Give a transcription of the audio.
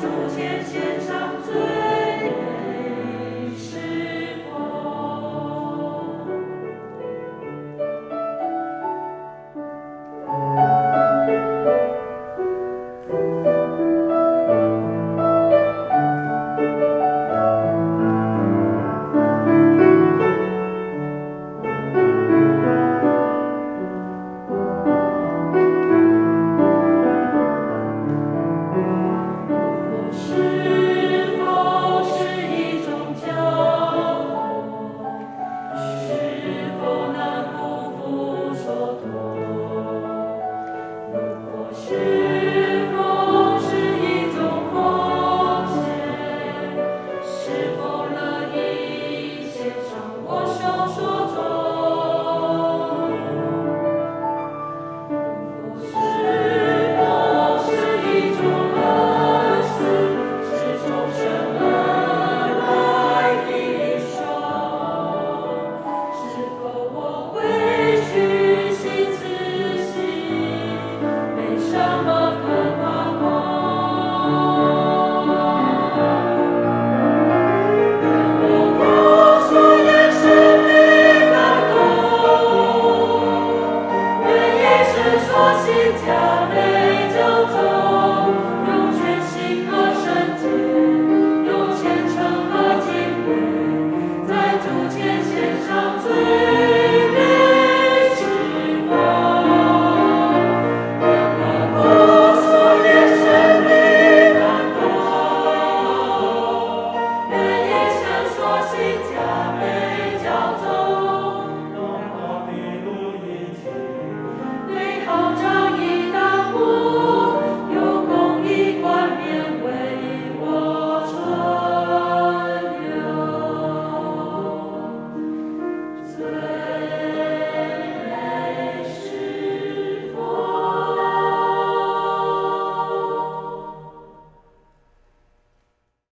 说新佳 tell.